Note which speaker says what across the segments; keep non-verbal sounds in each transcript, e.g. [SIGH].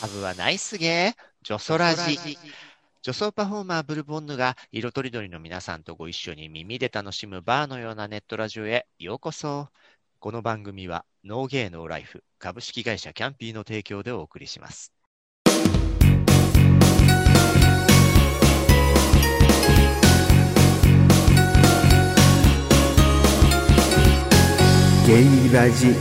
Speaker 1: ハブはナイスゲー、ジョソラジ。女装パフォーマーブルボンヌが色とりどりの皆さんとご一緒に耳で楽しむバーのようなネットラジオへようこそ。この番組はノーゲーノーライフ株式会社キャンピーの提供でお送りします。
Speaker 2: ゲイラジ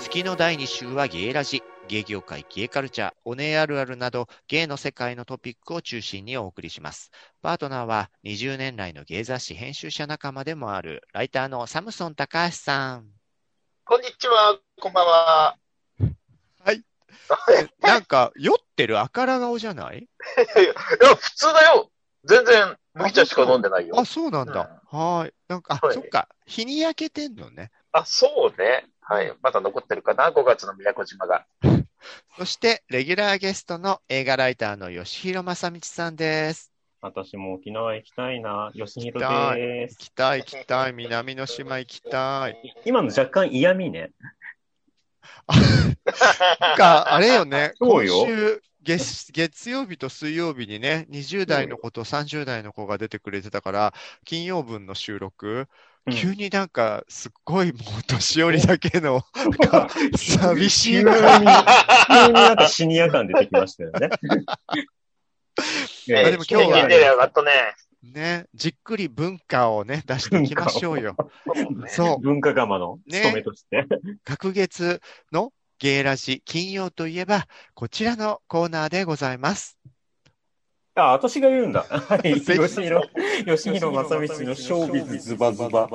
Speaker 1: 月の第2週はゲイラジ。ゲイ業界、ゲイカルチャー、オネエあるあるなど、ゲイの世界のトピックを中心にお送りします。パートナーは20年来のゲイ雑誌編集者仲間でもある、ライターのサムソン高橋さん。
Speaker 3: こんにちは、こんばんは。
Speaker 1: はい。なんか、酔ってる赤ら顔じゃない？
Speaker 3: いや、普通だよ。全然、麦茶しか飲んでないよ。
Speaker 1: あ、そうなんだ。はーい。なんか、あ、
Speaker 3: はい
Speaker 1: そっか。日に焼けてんのね。
Speaker 3: あ、そうね。はい。まだ残ってるかな、5月の宮古島が。[LAUGHS]
Speaker 1: そして、レギュラーゲストの映画ライターの吉弘正道さんです。
Speaker 4: 私も沖縄行きたいな。吉弘
Speaker 1: 行きた
Speaker 4: です。
Speaker 1: 行きたい、行きたい。南の島行きたい。[LAUGHS]
Speaker 4: 今の若干嫌味ね。
Speaker 1: なんか、あれよね。[LAUGHS]
Speaker 4: そうよ
Speaker 1: 今週月、月曜日と水曜日にね、20代の子と30代の子が出てくれてたから、金曜分の収録、
Speaker 4: うん
Speaker 1: 急になんか、すっごいもう年寄りだけの、[LAUGHS] なんか寂しい
Speaker 4: 急に、急に
Speaker 1: な。
Speaker 4: なんかシニア感出てきましたよね。[LAUGHS]
Speaker 1: あでも今日は
Speaker 3: ね。
Speaker 1: ね、じっくり文化をね、出していきましょうよ。そう。
Speaker 4: 文化釜の務めとして。
Speaker 1: 隔月のゲイラジ金曜といえば、こちらのコーナーでございます。
Speaker 4: あ、私が言うんだ。はい。[LAUGHS] 吉弘、[LAUGHS] 吉弘正道のショービズズバズバ。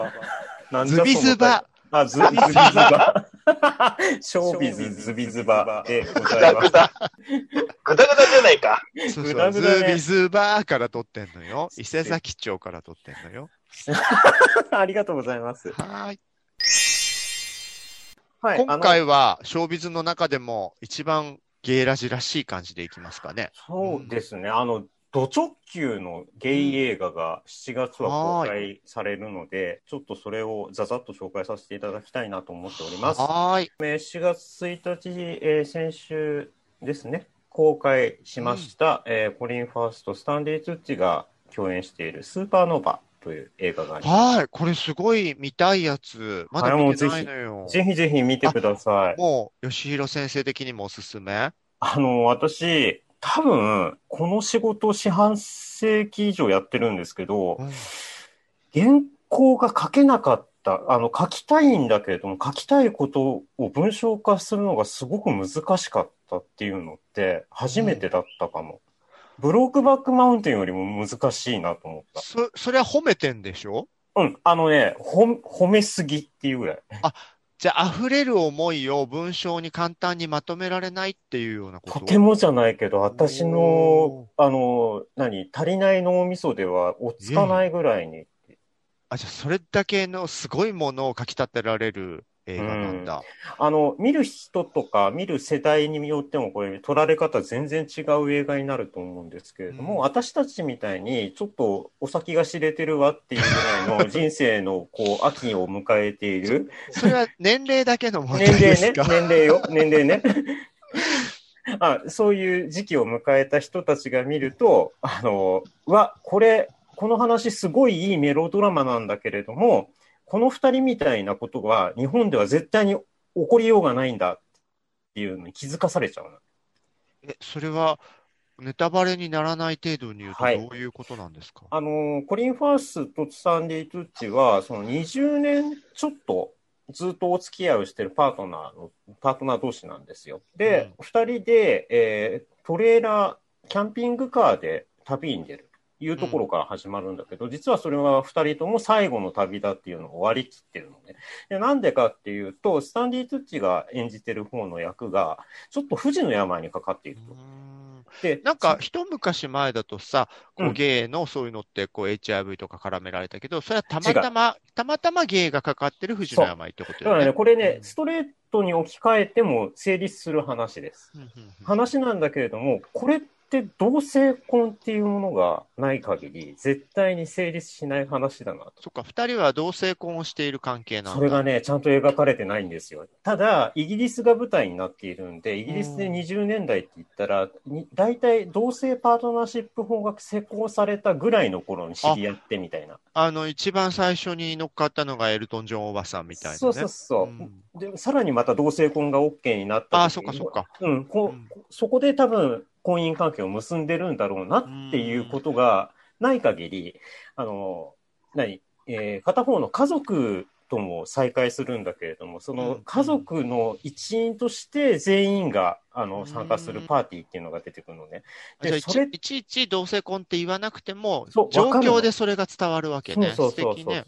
Speaker 1: ズビズバ。
Speaker 4: あ、ズビズビズバ。[LAUGHS] ショービズズビズバでご
Speaker 3: ぐ
Speaker 4: ざいます。
Speaker 3: だぐだ。ぐだぐだじゃないか。
Speaker 1: そう
Speaker 4: グ
Speaker 1: そう、ズ
Speaker 4: ダグダね
Speaker 1: ービズーバーから撮ってんのよ。伊勢崎町から撮ってんのよ。
Speaker 4: ありがとうございます。
Speaker 1: はーい。
Speaker 4: はい。
Speaker 1: 今回は、ショービズの中でも一番ゲイラジらしい感じでいきますかね。
Speaker 4: そうですね。あの、ド直球のゲイ映画が7月は公開されるので、ちょっとそれをざざっと紹介させていただきたいなと思っております。
Speaker 1: はーい。
Speaker 4: えー4月1日、えー先週ですね、公開しました、えーコリン・ファースト、スタンディ・ツッチが共演しているスーパーノーバという映画があります。
Speaker 1: はーい。これすごい見たいやつ。まだ見てないのよ。
Speaker 4: ぜひぜひ見てください。
Speaker 1: もう、吉弘先生的にもおすすめ？
Speaker 4: あの、私、多分、この仕事を四半世紀以上やってるんですけど、
Speaker 1: うん
Speaker 4: 原稿が書けなかった、あの、書きたいんだけれども、書きたいことを文章化するのがすごく難しかったっていうのって、初めてだったかも。ブロークバックマウンテンよりも難しいなと思った。
Speaker 1: そ、それは褒めてんでしょ？
Speaker 4: うん、あのね、ほ、褒めすぎっていうぐらい。
Speaker 1: じゃあ、溢れる思いを文章に簡単にまとめられないっていうようなこと？
Speaker 4: とてもじゃないけど、私
Speaker 1: お
Speaker 4: の、あの、何、足りない脳みそでは追っつかないぐらいに。
Speaker 1: あ、じゃあ、それだけのすごいものを書き立てられる映画なんだ。
Speaker 4: あの、見る人とか見る世代によってもこれ取られ方全然違う映画になると思うんですけれども、
Speaker 1: うん。
Speaker 4: 私たちみたいにちょっとお先が知れてるわっていうぐらいの人生のこう秋を迎えている。
Speaker 1: それは年齢だけの問
Speaker 4: 年
Speaker 1: 題で
Speaker 4: 齢ね、
Speaker 1: すか？
Speaker 4: 年齢よ、年齢ね。あそういう時期を迎えた人たちが見ると、あの、わ、これ、この話すごいいいメロドラマなんだけれども、この二人みたいなことは日本では絶対に起こりようがないんだっていうのに気づかされちゃうの。
Speaker 1: え、それは、ネタバレにならない程度に言うと
Speaker 4: はい
Speaker 1: どういうことなんですか？
Speaker 4: あの、コリン・ファースとサンディ・トゥッチは、その20年ちょっとずっとお付き合いをしているパートナーの、パートナー同士なんですよ。で、二、人で、えートレーラー、キャンピングカーで旅に出るというところから始まるんだけど、実はそれは二人とも最後の旅だっていうのを割り切ってるのね。で、なんでかっていうと、スタンディ・トゥッチが演じてる方の役が、ちょっと不治の病にかかっていると。で、
Speaker 1: なんか、一昔前だとさ、こ
Speaker 4: う
Speaker 1: うんゲイのそういうのって、こう HIV とか絡められたけど、それはたまたま、たまたまゲイがかかってる藤野病ってことよね。
Speaker 4: だからね、これね
Speaker 1: う、ん
Speaker 4: ストレートに置き換えても成立する話です。
Speaker 1: うんうんうん
Speaker 4: 話なんだけれども、これって同性婚っていうものがない限り、絶対に成立しない話だなと。
Speaker 1: そっか、二人は同性婚をしている関係なんだ。
Speaker 4: それがね、ちゃんと描かれてないんですよ。ただ、イギリスが舞台になっているんで、イギリスで20年代って言ったら、に大体同性パートナーシップ法が施行されたぐらいの頃に知り合ってみたいな。
Speaker 1: あの、一番最初に乗っかったのがエルトン・ジョンおばさんみたいなね。
Speaker 4: そうそうそう。
Speaker 1: ん
Speaker 4: で、さらにまた同性婚が OK になった
Speaker 1: あ、そっかそっか。
Speaker 4: うん、こ
Speaker 1: うん
Speaker 4: そこで多分婚姻関係を結んでるんだろうなっていうことがない限り、あの、何、えー片方の家族とも再会するんだけれども、その家族の一員として全員があの参加するパーティーっていうのが出てくるのね。でそれ
Speaker 1: ちいちいち同性婚って言わなくても
Speaker 4: そう、
Speaker 1: 状況でそれが伝わるわけね。
Speaker 4: そうそうそうそう。
Speaker 1: ね。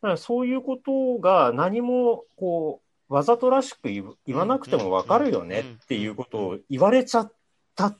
Speaker 4: だからそういうことが何もこう、わざとらしく言わなくてもわかるよねっていうことを言われちゃった。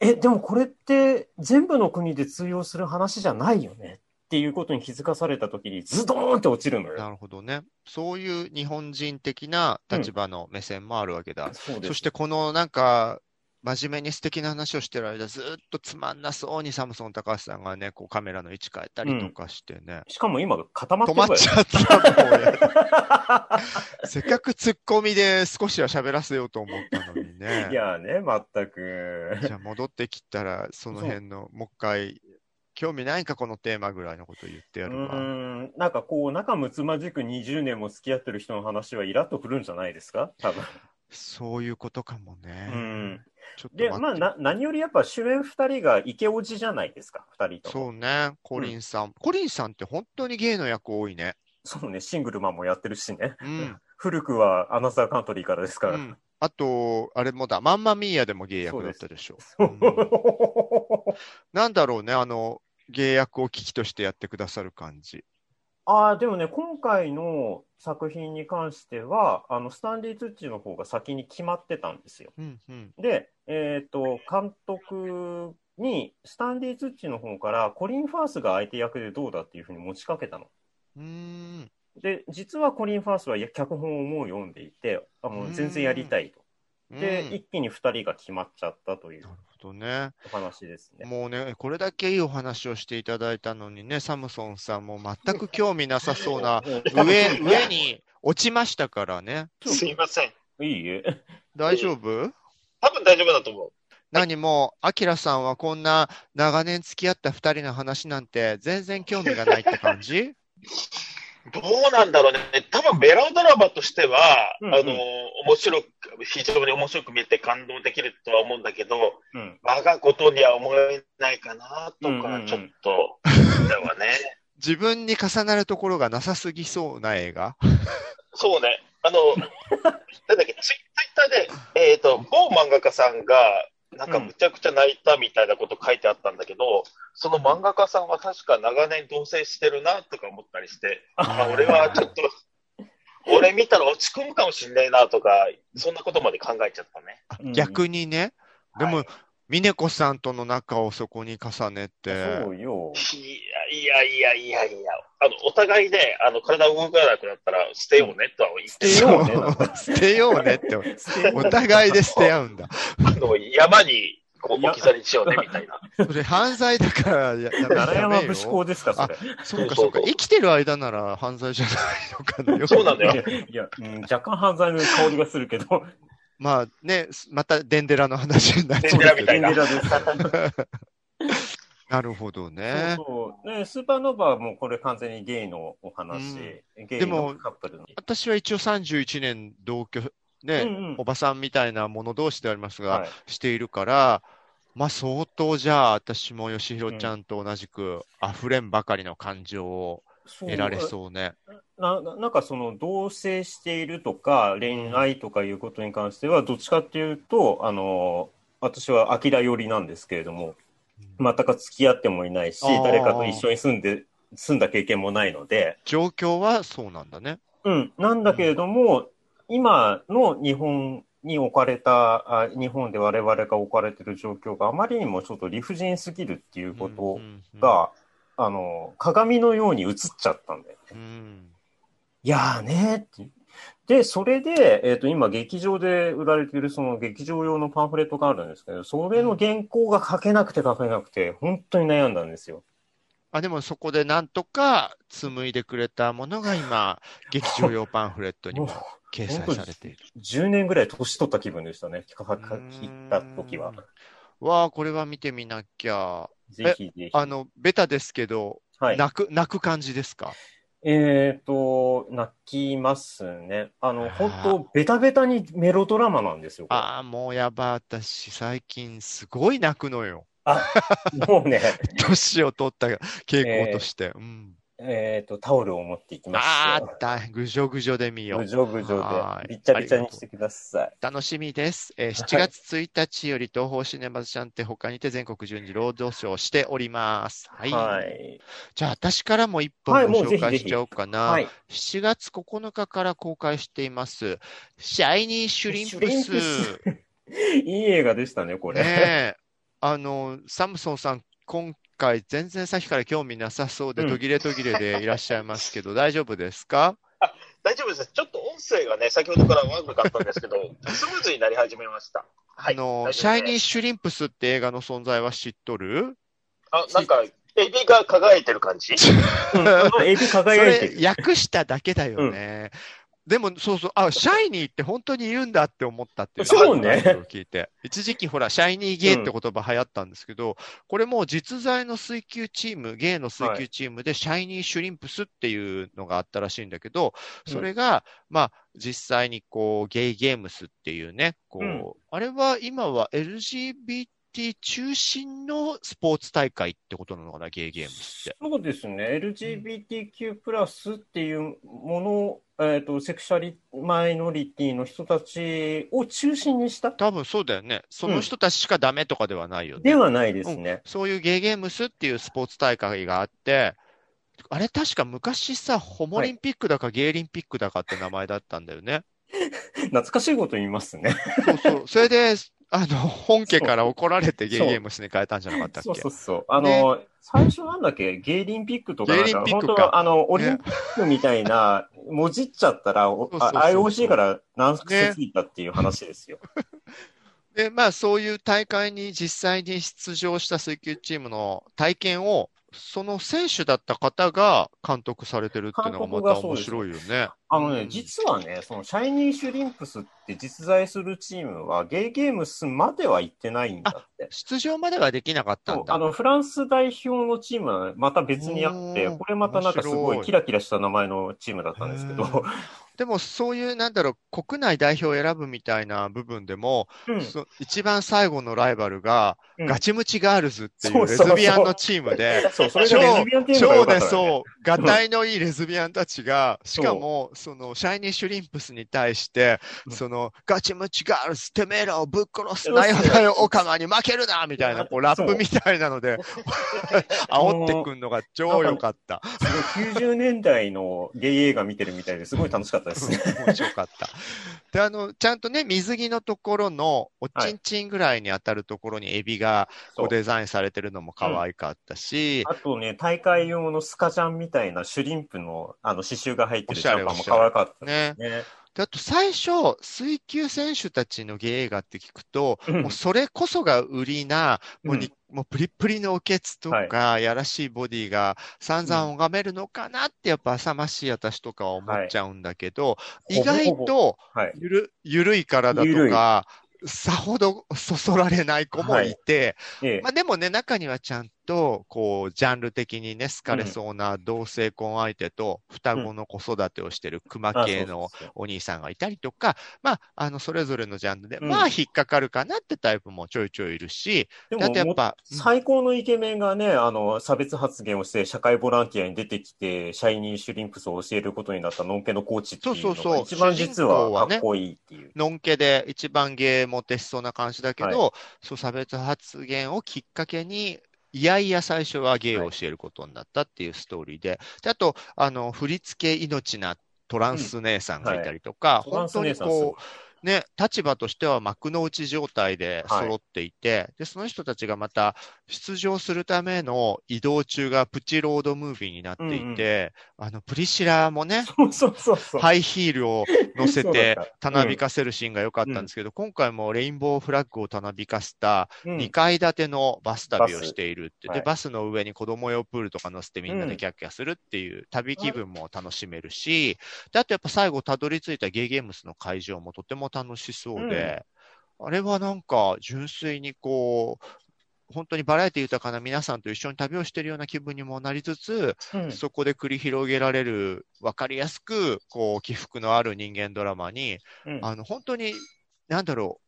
Speaker 4: え、でもこれって全部の国で通用する話じゃないよねっていうことに気づかされたときにズドーンって落ちるの
Speaker 1: な
Speaker 4: よ。
Speaker 1: るほどね。そういう日本人的な立場の目線もあるわけだ。
Speaker 4: そうです
Speaker 1: そしてこのなんか、真面目に素敵な話をしてる間、ずっとつまんなそうにサムソン高橋さんがね、こうカメラの位置変えたりとかしてね。
Speaker 4: しかも今固まって
Speaker 1: 止まっちゃったせっかくツッコミで少しは喋らせようと思ったのにね。
Speaker 4: いやね、全く。
Speaker 1: じゃあ戻ってきたら、その辺の、もう一回、興味ないんか、このテーマぐらいのこと言ってや
Speaker 4: う
Speaker 1: るわ。
Speaker 4: ーん、なんかこう、仲睦まじく20年も付き合ってる人の話はイラッとくるんじゃないですか？多分。
Speaker 1: そういうことかもね。
Speaker 4: うん。で。まあ、な、何よりやっぱ主演二人がイケオジじゃないですか、二人とも。
Speaker 1: そうね、コリンさん。コリンさんって本当にゲイの役多いね。
Speaker 4: そうね、シングルマンもやってるしね。
Speaker 1: うん。[LAUGHS]
Speaker 4: 古くはアナザーカントリーからですから。
Speaker 1: うん、あと、あれもだ、マンマミーヤでもゲイ役だったでしょ。
Speaker 4: そう
Speaker 1: うんなんだろうね、あの、ゲイ役を危機としてやってくださる感じ。
Speaker 4: ああ、でもね、今回の作品に関しては、あの、スタンリー・ツッチーの方が先に決まってたんですよ。
Speaker 1: うんうん。
Speaker 4: で、えっと、監督に、スタンリー・ツッチーの方から、コリン・ファースが相手役でどうだっていうふうに持ちかけたの。
Speaker 1: うーん。
Speaker 4: で、実はコリン・ファースはいや脚本をもう読んでいて、あもう全然やりたいと。で、
Speaker 1: うん
Speaker 4: 一気に二人が決まっちゃったという
Speaker 1: なるほどね。
Speaker 4: お話ですね。
Speaker 1: もうね、これだけいいお話をしていただいたのにね、サムソンさんも全く興味なさそうな、[LAUGHS] 上、上に落ちましたからね。
Speaker 3: すいません。
Speaker 4: いいえ。
Speaker 1: 大丈夫？
Speaker 3: 多分大丈夫だと思う。
Speaker 1: 何も、アキラさんはこんな長年付き合った二人の話なんて全然興味がないって感じ？[LAUGHS]
Speaker 3: どうなんだろうね。多分メロドラマとしては、
Speaker 4: うんうん
Speaker 3: あの、面白く、非常に面白く見て感動できるとは思うんだけど、
Speaker 4: うん。
Speaker 3: 我がことには思えないかな、とか、
Speaker 4: ん
Speaker 3: ちょっと、ね。
Speaker 1: 自分に重なるところがなさすぎそうな映画？
Speaker 3: そうね。あの、なんだっけ、ツイツイッターで、えっ、と、某漫画家さんが、なんかむちゃくちゃ泣いたみたいなこと書いてあったんだけど、その漫画家さんは確か長年同棲してるなとか思ったりして、あ俺はちょっと、俺見たら落ち込むかもしんないなとか、そんなことまで考えちゃったね。
Speaker 4: うん
Speaker 1: 逆にね。でも、
Speaker 3: はい
Speaker 1: 峰子さんとの仲をそこに重ねて。
Speaker 4: そうよ。
Speaker 3: いやいやいやいやいや、あの、お互いね、あの、体動かなくなったら捨てようねとは言って
Speaker 4: 捨てようね [LAUGHS]
Speaker 1: 捨てようねって。お互いで捨て合うんだ。
Speaker 3: あの、山に、こう、置き去りにしようね、みたいな。[LAUGHS]
Speaker 1: それ犯罪だからややめ
Speaker 4: 奈良山武士校ですか、それ。
Speaker 1: そうかそうか。生きてる間なら犯罪じゃないのかな。
Speaker 3: そうなんだよ
Speaker 4: いやうん若干犯罪の香りがするけど。
Speaker 1: まあね、またデンデラの話になっちゃう
Speaker 3: デンデラみたいな。[LAUGHS]
Speaker 1: なるほどね。
Speaker 4: そうそう。ね、スーパーノヴァはもうこれ完全にゲイのお話、ゲイ
Speaker 1: でも
Speaker 4: のカップルの。
Speaker 1: 私は一応31年同居、ね、
Speaker 4: うんうん。
Speaker 1: おばさんみたいなもの同士でありますが、
Speaker 4: はい。
Speaker 1: しているから、まあ相当じゃあ私も吉弘ちゃんと同じく溢れんばかりの感情を得られそうね。
Speaker 4: なななんかその同棲しているとか恋愛とかいうことに関してはどっちかっていうとあの私は明寄りなんですけれども全く付き合ってもいないし誰かと一緒に住んで住んだ経験もないので、
Speaker 1: 状況はそうなんだね。
Speaker 4: うん、なんだけれども、今の日本に置かれた、あ日本で我々が置かれてる状況があまりにもちょっと理不尽すぎるっていうこと
Speaker 1: うんうんうん。
Speaker 4: が、あの、鏡のように映っちゃったんだよね。
Speaker 1: うん
Speaker 4: いやーねーって。で、それで、えっ、と、今、劇場で売られている、その劇場用のパンフレットがあるんですけど、それの原稿が書けなくて書けなくて、本当に悩んだんですよ。
Speaker 1: あでもそこでなんとか紡いでくれたものが今、劇場用パンフレットにも
Speaker 4: も
Speaker 1: 掲載されている。
Speaker 4: う、10年ぐらい年取った気分でしたね、書か書いた時は。
Speaker 1: わあ、これは見てみなきゃ。
Speaker 4: ぜひぜひ。
Speaker 1: あの、ベタですけど、
Speaker 4: はい。
Speaker 1: 泣く、泣く感じですか？
Speaker 4: えっ、と、泣きますね。あの、
Speaker 1: あー
Speaker 4: 本当ベタベタにメロドラマなんですよ。これ
Speaker 1: ああ、もうやば、私、最近すごい泣くのよ。
Speaker 4: もうね、[LAUGHS]
Speaker 1: 年を取った傾向として。うん。
Speaker 4: えっ、と、タオルを持っていきますよ。
Speaker 1: ああ、だ、ぐじょぐじょで見よう。
Speaker 4: ぐじょぐじょ
Speaker 1: はい
Speaker 4: で、びっちゃびちゃにしてください。
Speaker 1: 楽しみです。えー
Speaker 4: はい
Speaker 1: 7月1日より東宝シネマズチャンテ他にて全国順次労働省をしております。はい。
Speaker 4: はい。
Speaker 1: じゃあ、私からも一本ご紹介しちゃおうかな。
Speaker 4: はい。
Speaker 1: 7月9日から公開しています。シャイニーシュリンプス。[LAUGHS]
Speaker 4: いい映画でしたね、これ。
Speaker 1: ねえ。あの、サムソンさん、今回全然さっきから興味なさそうで、
Speaker 4: うん
Speaker 1: 途切れ途切れでいらっしゃいますけど、[LAUGHS] 大丈夫ですか？
Speaker 3: 大丈夫です。ちょっと音声がね、先ほどから悪かったんですけど、[LAUGHS] スムーズになり始めました。はい。
Speaker 1: あの、
Speaker 3: 大丈夫です
Speaker 1: シャイニーシュリンプスって映画の存在は知っとる？
Speaker 3: あ、なんか、エビが輝いてる感じ？[LAUGHS]
Speaker 4: エビ輝いてる。
Speaker 1: 訳しただけだよね。でも、そうそう、あ、シャイニーって本当に言うんだって思ったっていう
Speaker 4: そうね
Speaker 1: 聞いて。一時期ほら、シャイニーゲーって言葉流行ったんですけど、これもう実在の水球チーム、ゲーの水球チームで、シャイニーシュリンプスっていうのがあったらしいんだけど、それが、まあ、実際にこう、ゲイゲームスっていうね、こう、
Speaker 4: うん
Speaker 1: あれは今は LGBT 中心のスポーツ大会ってことなのかな、ゲイゲームスって。
Speaker 4: そうですね。LGBTQ プラスっていうものを、えっ、と、セクシャリマイノリティの人たちを中心にした
Speaker 1: 多分そうだよね。その人たちしかダメとかではないよね。
Speaker 4: ではないですね。
Speaker 1: そういうゲーゲームスっていうスポーツ大会があって、あれ確か昔さ、ホモリンピックだかゲイリンピックだかって名前だったんだよね。[LAUGHS]
Speaker 4: 懐かしいこと言いますね。
Speaker 1: そうそう。それで、あの、本家から怒られてゲイゲームスに変えたんじゃなかったっけ？
Speaker 4: そう。そうそう。あの、最初なんだっけ、ゲイリンピックとか
Speaker 1: ゲイリンピックか。
Speaker 4: あの、オリンピックみたいな、もじっちゃったら、お
Speaker 1: そうそうそう
Speaker 4: あ IOC から何作ついたっていう話ですよ。[LAUGHS]
Speaker 1: で、まあそういう大会に実際に出場した水球チームの体験を、その選手だった方が監督されてるっていうのがまた面白いよね。
Speaker 4: あのね、
Speaker 1: うん
Speaker 4: 実はね、そのシャイニーシュリンプスって実在するチームは、ゲイゲームスまでは行ってないんだって。
Speaker 1: 出場まではできなかったんだ。
Speaker 4: あの、フランス代表のチームはまた別にあって、これまたなんかすご
Speaker 1: い
Speaker 4: い。キラキラした名前のチームだったんですけど、
Speaker 1: でもそういう、なんだろう、国内代表を選ぶみたいな部分でも、
Speaker 4: うん。
Speaker 1: そ一番最後のライバルが、
Speaker 4: うん。
Speaker 1: ガチムチガールズっていうレズビアンのチームで、超ね。そう、がたいのいいレズビアンたちが、しかも、その、シャイニーシュリンプスに対して、
Speaker 4: うん
Speaker 1: その、ガチムチガールズ、てめえらをぶっ殺すなよだよ、オカマに負けるなみたいな、こう、ラップみたいなので、[LAUGHS] 煽ってくんのが超良かった。
Speaker 4: すごい90年代のゲイ映画見てるみたいですごい楽しかったですね。
Speaker 1: 面白かった。で、あの、ちゃんとね、水着のところの、おちんちんぐらいに当たるところにエビがこ
Speaker 4: そう
Speaker 1: うデザインされてるのも可愛かったし、
Speaker 4: あとね、大会用のスカジャンみたいなシュリンプのあの刺繍が入ってるジャンパーも可愛かった
Speaker 1: ね。
Speaker 4: ね。
Speaker 1: であと最初、水球選手たちのゲイ映画って聞くと、
Speaker 4: うん。
Speaker 1: もうそれこそが売りな、もうに、もうプリップリのおけつとか、やらしいボディが散々拝めるのかなって、やっぱ浅ましい私とかは思っちゃうんだけど、
Speaker 4: はい。
Speaker 1: 意外と
Speaker 4: はい。
Speaker 1: ゆる、ゆるい体
Speaker 4: ゆるい。
Speaker 1: とか、さほどそそられない子もいて、
Speaker 4: ええ。
Speaker 1: まあでもね、中にはちゃんと、こう、ジャンル的にね、好かれそうな同性婚相手と、双子の子育てをしてる熊
Speaker 4: あ
Speaker 1: 系のお兄さんがいたりとか、まあ、あの、それぞれのジャンルで、
Speaker 4: うん。
Speaker 1: まあ、引っかかるかなってタイプもちょいちょいいるし、
Speaker 4: で
Speaker 1: だってやっ
Speaker 4: も、
Speaker 1: ぱ、うん。
Speaker 4: 最高のイケメンがね、あの、差別発言をして、社会ボランティアに出てきて、シャイニーシュリンプスを教えることになったノンケのコーチっていうの
Speaker 1: そうそうそう。
Speaker 4: が一番実はかっこいいっていう。
Speaker 1: のんけで一番ゲーモテしそうな感じだけど、
Speaker 4: は
Speaker 1: そう、差別発言をきっかけに、いやいや最初はゲイを教えることになったっていうストーリーで、であと、あの、振り付け命なトランス姉さんがいたりとか、
Speaker 4: トラン
Speaker 1: 本当にこう、ね、立場としては幕の内状態で揃っていて、で、その人たちがまた出場するための移動中がプチロードムービーになっていて、あの、プリシラもね、
Speaker 4: そうそうそうそう。
Speaker 1: ハイヒールを乗せて
Speaker 4: た。
Speaker 1: たなびかせるシーンが良かったんですけど、今回もレインボーフラッグをたなびかせた
Speaker 4: うん。
Speaker 1: 2階建てのバス旅をしているって、で、
Speaker 4: はい。
Speaker 1: バスの上に子供用プールとか乗せてみんな
Speaker 4: うん。
Speaker 1: でキャッキャするっていう旅気分も楽しめるし、で、あとやっぱ最後たどり着いたゲーゲームスの会場もとても楽しそうで、あれはなんか純粋にこう、本当にバラエティ豊かな皆さんと一緒に旅をしているような気分にもなりつつ、
Speaker 4: うん
Speaker 1: そこで繰り広げられる分かりやすく、こう、起伏のある人間ドラマに、
Speaker 4: うん
Speaker 1: あの、本当に、なんだろ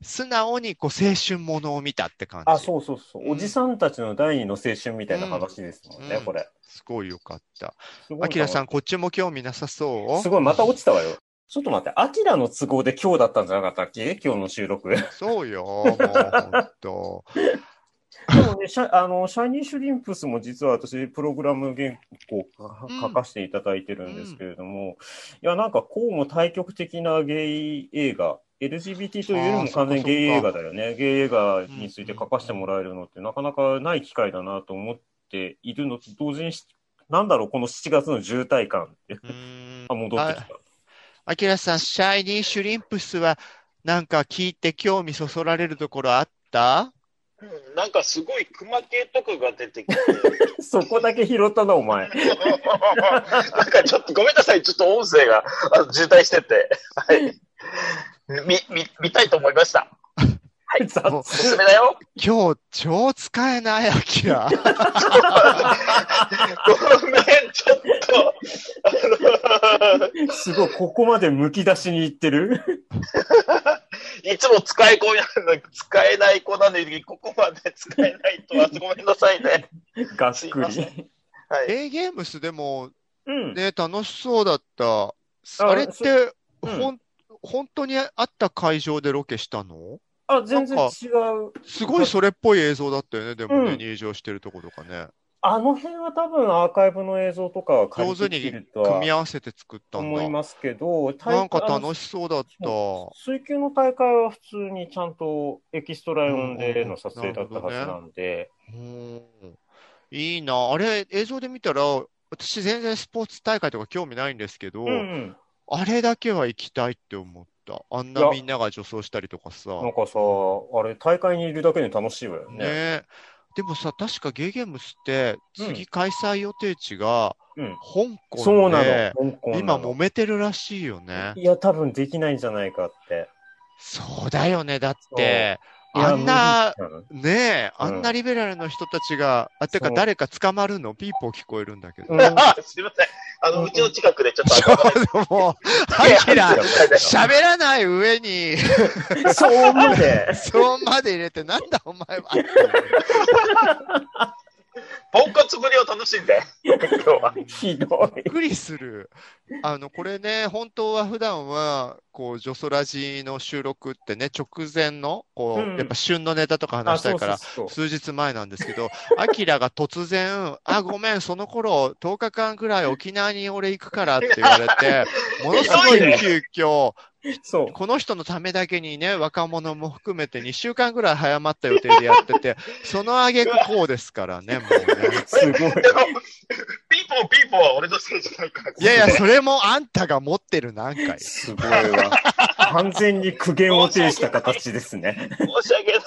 Speaker 1: う、素直にこう青春ものを見たって感じ。
Speaker 4: あ、そうそうそう。
Speaker 1: うん
Speaker 4: おじさんたちの第二の青春みたいな話ですもんね、
Speaker 1: うん
Speaker 4: これ。
Speaker 1: すごいよかった。
Speaker 4: すごい
Speaker 1: アキラさん、こっちも興味なさそう？
Speaker 4: すごい、また落ちたわよ。ちょっと待って、アキラの都合で今日だったんじゃなかったっけ？今日の収録。で
Speaker 1: そうよ、もう本当。
Speaker 4: もね、シャあの、シャイニーシュリンプスも実は私、プログラム原稿書かせていただいてるんですけれども、いや、なんか、こうも対極的なゲイ映画、LGBT というよりも完全にゲイ映画だよね。ゲイ映画について書かせてもらえるのってなかなかない機会だなと思っているのと同時に、なんだろう、この7月の渋滞感って。[LAUGHS] あ、戻ってきた。
Speaker 1: アキラさん、シャイニーシュリンプスは、なんか聞いて興味そそられるところあった？
Speaker 3: うんなんかすごい熊系とかが出てきて、[LAUGHS]
Speaker 4: そこだけ拾ったな、お前。[LAUGHS]
Speaker 3: なんかちょっとごめんなさい、ちょっと音声があの渋滞してて、はい。見、見、見たいと思いました。[LAUGHS] おすすめだよ。
Speaker 1: 今日、超使えない、アキラ。[LAUGHS]
Speaker 3: ごめん、ちょっと、あの、
Speaker 4: すごい、ここまで剥き出しにいってる [LAUGHS]
Speaker 3: いつも使い子なの、使えない子なのに、ここまで使えないとは、ごめんなさいね。
Speaker 4: がっくり。
Speaker 3: はい。
Speaker 1: デイゲームスでも、
Speaker 4: うん。
Speaker 1: ね、楽しそうだった。
Speaker 4: あ
Speaker 1: あれって、
Speaker 4: うん
Speaker 1: ほん、本当にあった会場でロケしたの？
Speaker 4: あ、全然違う。
Speaker 1: すごいそれっぽい映像だったよね、でもね、
Speaker 4: うん
Speaker 1: 入場してるとことかね。
Speaker 4: あの辺は多分アーカイブの映像とかは借
Speaker 1: 上手に組
Speaker 4: は
Speaker 1: み合わせて作ったん
Speaker 4: 思い
Speaker 1: だ。
Speaker 4: ますけど、
Speaker 1: なんか楽
Speaker 4: し
Speaker 1: しそうだった。
Speaker 4: 水球の大会は普通にちゃんとエキストラ呼んでの撮影だったはずなんで、
Speaker 1: うんいいな。あれ、映像で見たら、私全然スポーツ大会とか興味ないんですけど、
Speaker 4: うんうん。
Speaker 1: あれだけは行きたいって思った。あんなみんなが女装したりとかさ。
Speaker 4: なんかさ、あれ大会にいるだけで楽しいわよね。
Speaker 1: ねでもさ、確かゲーゲームスって、
Speaker 4: うん
Speaker 1: 次開催予定地が
Speaker 4: うん。
Speaker 1: 香港で、
Speaker 4: そうなの。香港な
Speaker 1: 今
Speaker 4: の
Speaker 1: 揉めてるらしいよね。
Speaker 4: いや、多分できないんじゃないかって。
Speaker 1: そうだよね。だって、あんな、ねえ、あ
Speaker 4: うん
Speaker 1: んなリベラルの人たちが、あ、てか誰か捕まるの？ピーポー聞こえるんだけど。
Speaker 4: うん [LAUGHS]
Speaker 3: あすいません。あの、うちの近くでちょっ
Speaker 1: ち
Speaker 3: と
Speaker 1: もう、アキラ、喋らない上に、
Speaker 4: そうまで。[LAUGHS]
Speaker 1: そうまで入れて、なんだお前は。
Speaker 3: ポンコツぶりを楽しんで。
Speaker 4: ひどい。
Speaker 1: びっくりする。あの、これね、本当は普段は、こう、ジョソラジの収録ってね、直前の、こう、
Speaker 4: うん
Speaker 1: やっぱ旬のネタとか話したいから、
Speaker 4: そうそうそう
Speaker 1: 数日前なんですけど、アキラが突然、あ、ごめん、その頃、10日間ぐらい沖縄に俺行くからって言われて、[LAUGHS] ものすごい急遽、
Speaker 4: そう。
Speaker 1: この人のためだけにね、若者も含めて2週間ぐらい早まった予定でやってて、[LAUGHS] その挙句こうですからね、もうね。
Speaker 4: すごい。
Speaker 3: ピーポーピーポーは俺のせいじゃないから。
Speaker 1: いやいや、それもあんたが持ってる何回。
Speaker 4: すごいわ。完全に苦言を呈した形ですね。
Speaker 3: 申し訳ない。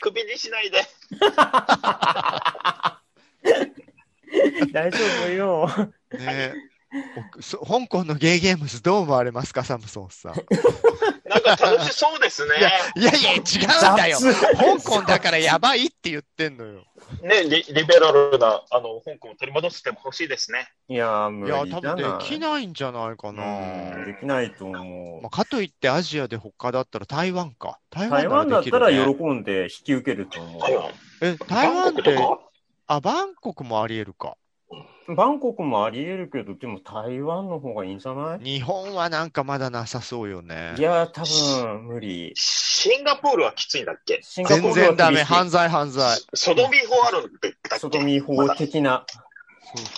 Speaker 3: 首にしないで。[LAUGHS]
Speaker 4: 大丈夫よ。
Speaker 1: ね香港のゲーゲームズどう思われますか、サムソンさん。
Speaker 3: なんか楽しそうですね。
Speaker 1: いやいや、違うんだよ。
Speaker 4: 雑
Speaker 1: 香港だからやばいって言ってんのよ。
Speaker 3: ねリ、リベラルな、あの、香港を取り戻しても欲しいですね。
Speaker 4: いやー、無
Speaker 1: いや、
Speaker 4: 理い。
Speaker 1: 多分できないんじゃないか
Speaker 4: う
Speaker 1: な。
Speaker 4: んできないと思
Speaker 1: まあ、
Speaker 4: う。
Speaker 1: かといってアジアで他だったら台湾か。台
Speaker 4: 台湾だ
Speaker 1: 湾ならできる、
Speaker 4: ったら
Speaker 1: ね。
Speaker 4: 喜んで引き受けると思
Speaker 3: 台湾。
Speaker 4: う。
Speaker 1: え、台湾って、あ、バンコクもあり得るか。
Speaker 4: バンコクもあり得るけど、でも台湾の方がいいんじゃない？
Speaker 1: 日本はなんかまだなさそうよね
Speaker 4: い。やー、多分無理。
Speaker 3: シンガポールはきついんだっけ？
Speaker 4: シンガポールは
Speaker 1: 全然ダメ。犯罪犯罪。
Speaker 3: ソドミー法あるんだっけ？
Speaker 4: ソドミー法的な。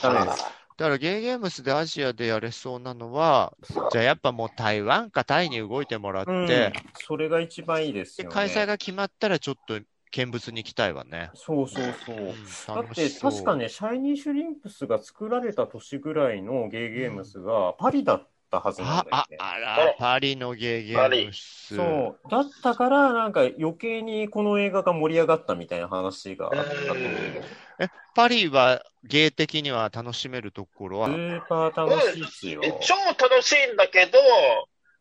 Speaker 4: ダメです。
Speaker 1: だからゲーゲームスでアジアでやれそうなのは、じゃあやっぱもう台湾かタイに動いてもらって、
Speaker 4: うん、それが一番いいですね。
Speaker 1: 開催が決まったらちょっと見物に行きたいわね。
Speaker 4: そうそうそう。
Speaker 1: うん
Speaker 4: だって確かね、シャイニーシュリンプスが作られた年ぐらいのゲーゲームスがパリだったはずなん
Speaker 1: あ、あ
Speaker 4: だよね、。
Speaker 1: あら、パリのゲーゲームス。
Speaker 4: そう。だったから、なんか余計にこの映画が盛り上がったみたいな話があったと思う。
Speaker 1: え、パリは芸的には楽しめるところは？
Speaker 4: ス、ーパー楽しいっすよ。
Speaker 3: え超楽しいんだけど、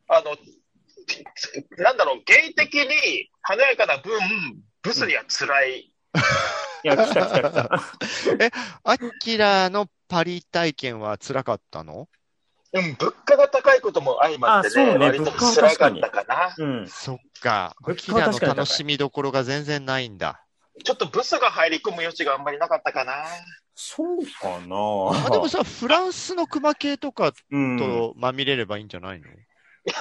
Speaker 3: あの、なんだろう、芸的に華やかな分、ブスには辛い。[LAUGHS]
Speaker 4: いや、来た来た来た。[LAUGHS]
Speaker 1: アキラのパリ体験は辛かったの？
Speaker 3: うん、物価が高いことも相まってね、
Speaker 4: あそうね
Speaker 3: 割と辛かったかな。
Speaker 4: うん。
Speaker 1: そっか。ア
Speaker 4: 物
Speaker 1: キラの楽しみどころが全然ないんだ。
Speaker 3: ちょっとブスが入り込む余地があんまりなかったかな。
Speaker 4: そうか
Speaker 1: あ、でも
Speaker 4: な
Speaker 1: さ、フランスの熊系とか
Speaker 4: うん。
Speaker 1: とまみれればいいんじゃないの、
Speaker 3: いや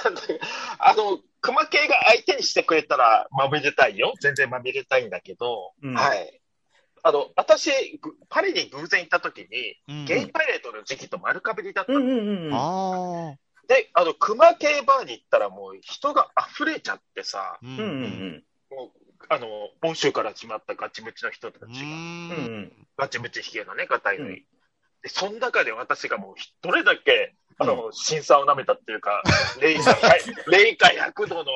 Speaker 3: あの、熊系が相手にしてくれたらまみれたいよ。全然まみれたいんだけど、
Speaker 4: うん
Speaker 3: はい。あの、私、ぐパリに偶然行った時に、
Speaker 1: うん
Speaker 3: ゲイパレードの時期と丸かぶりだったの
Speaker 4: うんうんうん。
Speaker 1: ああ。
Speaker 3: で、あの、熊系バーに行ったらもう人が溢れちゃってさ、
Speaker 1: う
Speaker 4: うんうん
Speaker 3: もう、あの、欧州から始まったガチムチの人たちが、
Speaker 4: うん
Speaker 3: ガチムチヒゲのね、ガタイのいい。
Speaker 4: うん
Speaker 3: で、その中で私がもう、どれだけ、あの、審査を舐めたっていうか、[LAUGHS] 零下、零下100度の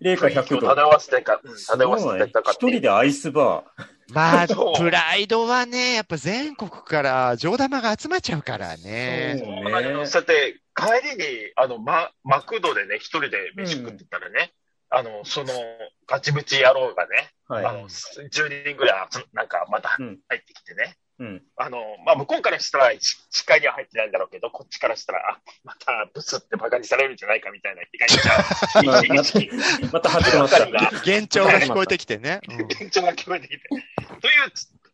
Speaker 4: 零下100度。
Speaker 3: 漂わせてか、うん漂わせてたか
Speaker 4: 一人でアイスバ
Speaker 1: まあ、
Speaker 3: そう
Speaker 1: プライドはね、やっぱ全国から上玉が集まっちゃうから
Speaker 4: ー。
Speaker 1: ね。
Speaker 4: そう
Speaker 3: そうなのよそうやって、帰りに、あの、ま、マクドでね、一人で飯食ってたらね、あの、その、ガチムチ野郎がね、
Speaker 4: はい。
Speaker 3: あの、10人ぐらい集、なんか、また
Speaker 4: うん
Speaker 3: 入ってきてね、
Speaker 4: うん。
Speaker 3: あの、まあ、向こうからしたら、し視界には入ってないんだろうけど、こっちからしたら、あ、またブスってバカにされるんじゃないかみたいな、意外
Speaker 4: まあ
Speaker 3: に意識、
Speaker 4: また始まった。
Speaker 1: 幻聴が聞こえてきてね。うん
Speaker 3: 現状が聞こえてきて、という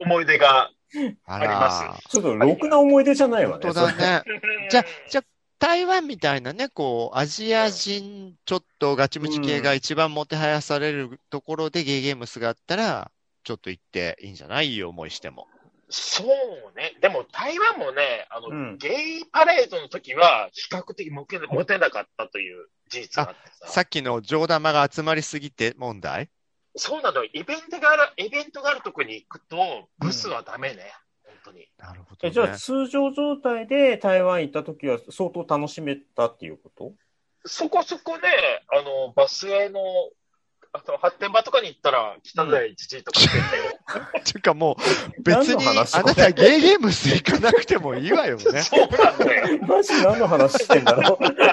Speaker 3: 思い出が、
Speaker 1: あ
Speaker 3: あります
Speaker 1: ら、
Speaker 4: ちょっとろくな思い出じゃないわね。
Speaker 1: 本当だね。[LAUGHS] じゃあ、じゃあ、台湾みたいなね、こう、アジア人、ちょっとガチムチ系が一番もてはやされるところでゲーゲームスがあったら、ちょっと行っていいんじゃないいい？思いしても。
Speaker 3: そうね。でも台湾もね、あの、
Speaker 4: うん
Speaker 3: ゲイパレードの時は比較的モテモテなかったという事実があってさ。
Speaker 1: さっきの上玉が集まりすぎて問題？
Speaker 3: そうなのよ。イベントがある、イベントがあるとこに行くと、ブスはダメね。本当に。
Speaker 1: なるほど、
Speaker 4: え
Speaker 1: ね。
Speaker 4: じゃあ通常状態で台湾行った時は相当楽しめたっていうこと？
Speaker 3: そこそこね、あの、バスへの、あの、発展場とかに行ったら、北台一時とか来てんだよ。
Speaker 1: っていうかもう、別に、
Speaker 4: 何の話
Speaker 1: あなたゲーゲームス行かなくてもいいわよね。
Speaker 3: そうなんだよ。
Speaker 4: マジ何の話してんだろう
Speaker 3: 全然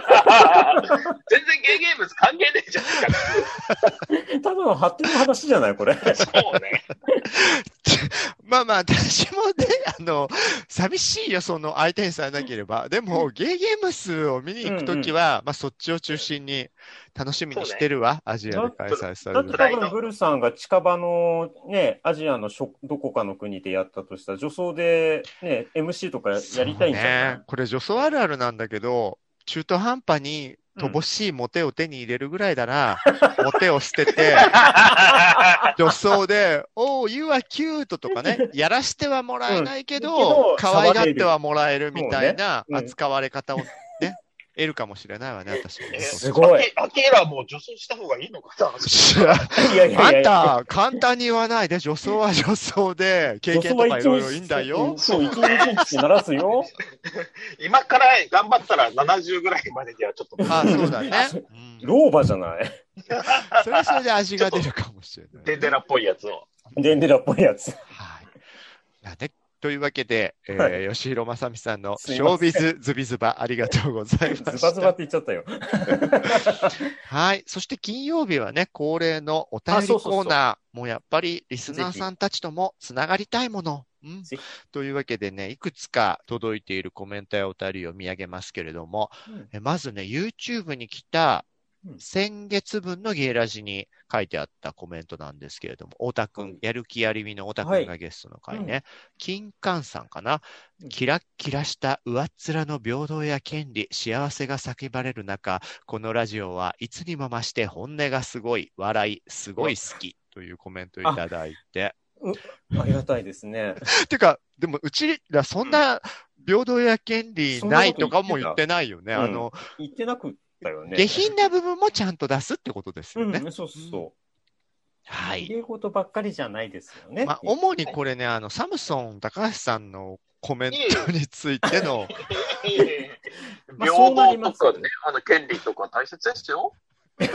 Speaker 3: ゲーゲームズ関係ねえじゃんか。[LAUGHS]
Speaker 4: ただの発展の話じゃないこれ。
Speaker 3: そうね。[LAUGHS]
Speaker 1: まあまあ、私もね、あの、寂しいよ、その相手にされなければ。でも、ゲーゲームスを見に行くときは、まあそっちを中心に楽しみにしてるわ、アジアで開催さ
Speaker 4: だ
Speaker 1: れる。
Speaker 4: って多分ブルさんが近場のね、アジアのしょどこかの国でやったとしたら、女装でね、MC とかやりたいんじゃない、
Speaker 1: ね。これ女装あるあるなんだけど、中途半端に乏しいモテを手に入れるぐらいな。ら、[LAUGHS] モテを捨てて、[LAUGHS] 女装で、おー、You are cute とかね、やらしてはもらえないけ
Speaker 4: うん。
Speaker 1: 可愛がってはもらえるみたいな扱われ方をね、得るかもしれないわね、私も。
Speaker 3: え
Speaker 4: すごい
Speaker 3: アキラも女装した方がいいのかな？
Speaker 4: いやいやいや
Speaker 1: あんた、簡単に言わないで、女装は女装で、経験とかいろいろいいんだよ。
Speaker 4: そう、一日一日鳴らすよ。[LAUGHS]
Speaker 3: 今から頑張ったら70ぐらいまでにはちょっと。
Speaker 1: あ、そうだね。うん
Speaker 4: 老婆じゃない？[LAUGHS]
Speaker 1: それはそれで味が出るかもしれない。
Speaker 3: デンデラっぽいやつを。
Speaker 4: デンデラっぽいやつ。
Speaker 1: はい。なんでというわけで、え
Speaker 4: は
Speaker 1: ー、吉弘正美さんのショービズズビズバありがとうございました。
Speaker 4: ズバズバって言っちゃったよ。[LAUGHS]
Speaker 1: はい。そして金曜日はね、恒例のお便りコーナー。もうやっぱりリスナーさんたちともつながりたいもの。うんというわけでね、いくつか届いているコメントやお便りを見上げますけれども、
Speaker 4: うん
Speaker 1: えまずね、YouTube に来た
Speaker 4: うん
Speaker 1: 先月分のゲイラジに書いてあったコメントなんですけれども、太田くん、やる気ありみの太田くんがゲストの回ね、金柑さんかな？
Speaker 4: うん。
Speaker 1: キラッキラした上っ面の平等や権利、幸せが叫ばれる中、このラジオはいつにも増して本音がすごい、笑い、すごい好きというコメントをいただいて、
Speaker 4: ありがたいですね。[LAUGHS]
Speaker 1: てか、でもうちらそんな平等や権利ないとかも言ってないよね。あの、
Speaker 4: 言ってなくったよね。
Speaker 1: 下品な部分もちゃんと出すってことですよね。
Speaker 4: うん、そうそう。
Speaker 1: はい。
Speaker 4: 綺麗事ばっかりじゃないですよね。
Speaker 1: まあ、主にこれね、あの、サムソン高橋さんのコメントについての、[LAUGHS]
Speaker 3: 平等とかね、あの、権利とか大切ですよ。デ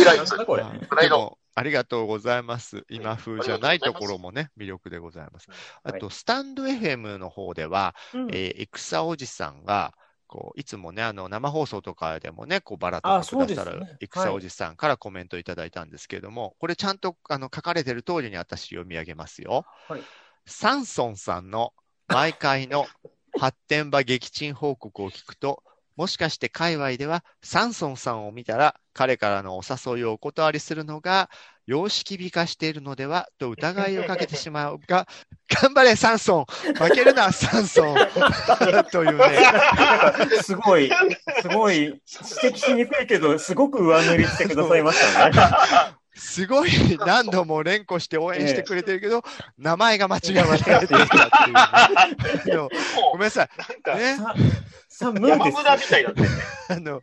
Speaker 3: イライト。
Speaker 4: これ。
Speaker 1: まあ
Speaker 3: プライド
Speaker 1: でもありがとうございます。今風じゃないところもね、魅力でございます。あと、スタンド FM の方では、
Speaker 4: うん
Speaker 1: えー、エクサおじさんが、こう、いつもね、あの、生放送とかでもね、こう、バラとかくださる
Speaker 4: ですね。
Speaker 1: エクサおじさんからコメントいただいたんですけれども、これちゃんと、あの、書かれてる通りに私読み上げますよ。
Speaker 4: はい。
Speaker 1: サンソンさんの毎回の [LAUGHS] 発展場撃沈報告を聞くと、もしかして界隈ではサンソンさんを見たら彼からのお誘いをお断りするのが様式美化しているのではと疑いをかけてしまうが、[LAUGHS] 頑張れサンソン負けるな [LAUGHS] サンソン [LAUGHS] というね、
Speaker 4: すごい、すごい、指摘しにくいけど、すごく上塗りしてくださいましたね。
Speaker 1: すごい何度も連呼して応援してくれてるけど、名前が間違えられていたっていうね。ごめんなさい。
Speaker 3: なんか、
Speaker 1: ね、
Speaker 4: さ、さ、ムー
Speaker 3: 山
Speaker 4: です
Speaker 3: 村みたいだっね。
Speaker 1: あの、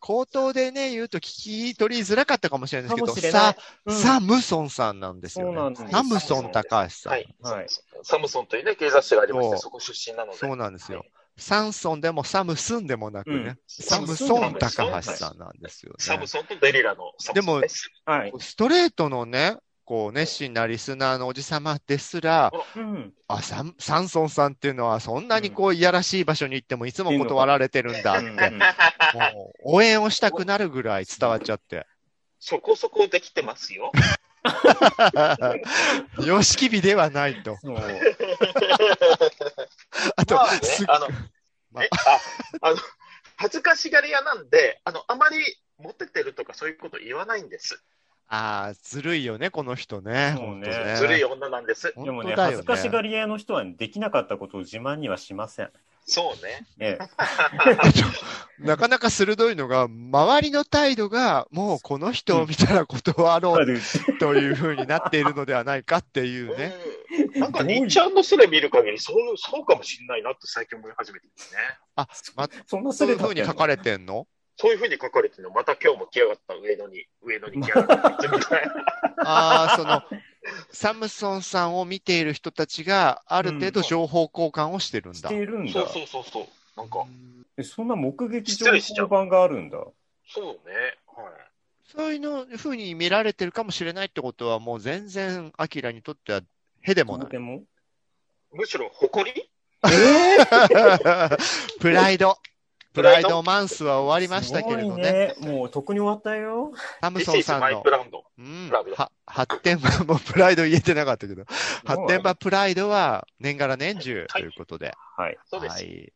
Speaker 1: 口頭でね、言うと聞き取りづらかったかもしれないですけど、
Speaker 4: かもしれない
Speaker 1: さ、
Speaker 4: うん
Speaker 1: サムソンさんなんですよ、ね。サムソン高橋さん。
Speaker 3: はい。
Speaker 4: はい
Speaker 3: サムソンというね、警察署がありまして、
Speaker 1: そう
Speaker 3: そこ出身なので。
Speaker 1: そうなんですよ
Speaker 3: はい。
Speaker 1: サンソンでもサムスンでもなくね、
Speaker 4: うん
Speaker 1: サムソン高橋さんなんですよね。
Speaker 3: サムソンとデリラのサムソンです。
Speaker 4: はい。
Speaker 1: ストレートのね、こう熱心なリスナーのおじさまですら、
Speaker 4: うん。
Speaker 1: あ、サンサンソンさんっていうのはそんなにこういやらしい場所に行ってもいつも断られてるんだって、
Speaker 4: うん
Speaker 1: もう応援をしたくなるぐらい伝わっちゃって。
Speaker 3: そこそこできてますよ。[LAUGHS]
Speaker 1: 様式美ではないと。あと、
Speaker 3: まあね
Speaker 1: す、
Speaker 3: あの、
Speaker 1: ま
Speaker 3: え、あ、あの、恥ずかしがり屋なんで、あの、あまりモテてるとかそういうこと言わないんです。
Speaker 1: ああ、ずるいよね、この人ね。
Speaker 4: そうね
Speaker 1: ね
Speaker 3: ずるい女なんです。
Speaker 4: でもね、恥ずかしがり屋の人はできなかったことを自慢にはしません。
Speaker 3: そうね。
Speaker 4: ええ。[LAUGHS]
Speaker 1: なかなか鋭いのが、周りの態度が、もうこの人を見たら断ろう
Speaker 4: ある
Speaker 1: というふうになっているのではないかっていうね。
Speaker 3: うんなんか、日ちゃんのスレ見る限り、そう、そうかもしんないなって最近思い始めてですね。
Speaker 1: あ、ま、
Speaker 4: そんな
Speaker 1: そういう
Speaker 4: すれ
Speaker 1: ふうに書かれてんの？
Speaker 3: そういうふうに書かれてるの、また今日も来やがった、上野に、上野に来やがった、みたいな。
Speaker 1: ああ、その、サムソンさんを見ている人たちが、ある程度情報交換をしてるんだ。
Speaker 4: しているんだ
Speaker 3: そう。そうそうそう。なんか、
Speaker 4: えそんな目撃情報版があるんだ。
Speaker 3: そうね。はい。
Speaker 1: そういうのふうに見られてるかもしれないってことは、もう全然、アキラにとっては、へでもない。
Speaker 3: むしろ、誇り？
Speaker 4: え [LAUGHS]
Speaker 1: プライド。プ
Speaker 3: プライド
Speaker 1: マンスは終わりましたけれどね。
Speaker 4: ね。もう、とっくに終わったよ。
Speaker 1: サムソンさんの.うん発展場、もうプライド言えてなかったけど、発展
Speaker 4: 場。
Speaker 1: 場プライドは年がら年中ということで。
Speaker 4: はい。
Speaker 3: そうです。
Speaker 1: はい。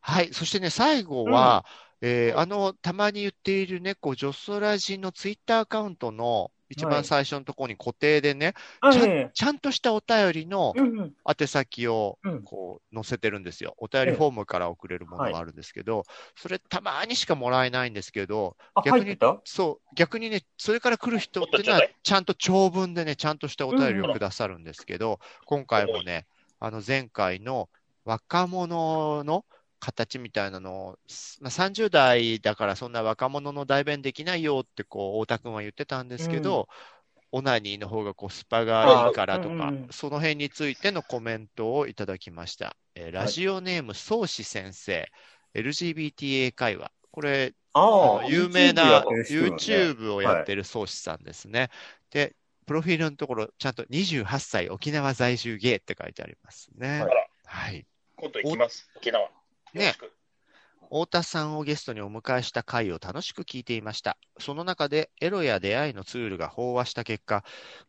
Speaker 1: はい。そしてね、最後は、えーあの、たまに言っているね、こう、ジョソラジのツイッターアカウントの一番最初のところに固定でね、
Speaker 4: あ、
Speaker 1: ちゃん
Speaker 4: え
Speaker 1: ちゃんとしたお便りの。宛先を
Speaker 4: うん。
Speaker 1: こう載せてるんですよ。お便りフォームから送れるものがあるんですけど、それたまにしかもらえないんですけど、
Speaker 4: あ、
Speaker 1: 逆にそう、逆にね、それから来る人っていうのは
Speaker 3: ち
Speaker 1: ゃんと長文でね、ちゃんとしたお便りをくださるんですけど、今回もね、あの前回の若者の形みたいなのを、すまあ、30代だからそんな若者の代弁できないよってこう、太田君は言ってたんですけど、オナニーの方がコスパがいいからとか
Speaker 4: あうんうん、
Speaker 1: その辺についてのコメントをいただきました。えーラジオネーム、宗志先生、LGBTA 会話。これ、有名な YouTube をやってる宗志さんですね。で、プロフィールのところ、ちゃんと28歳沖縄在住ゲイって書いてありますね。
Speaker 4: は
Speaker 1: はい。
Speaker 3: 今度行きます。沖縄。よろしく。
Speaker 1: 太田さんをゲストにお迎えした回を楽しく聞いていました。その中でエロや出会いのツールが飽和した結果、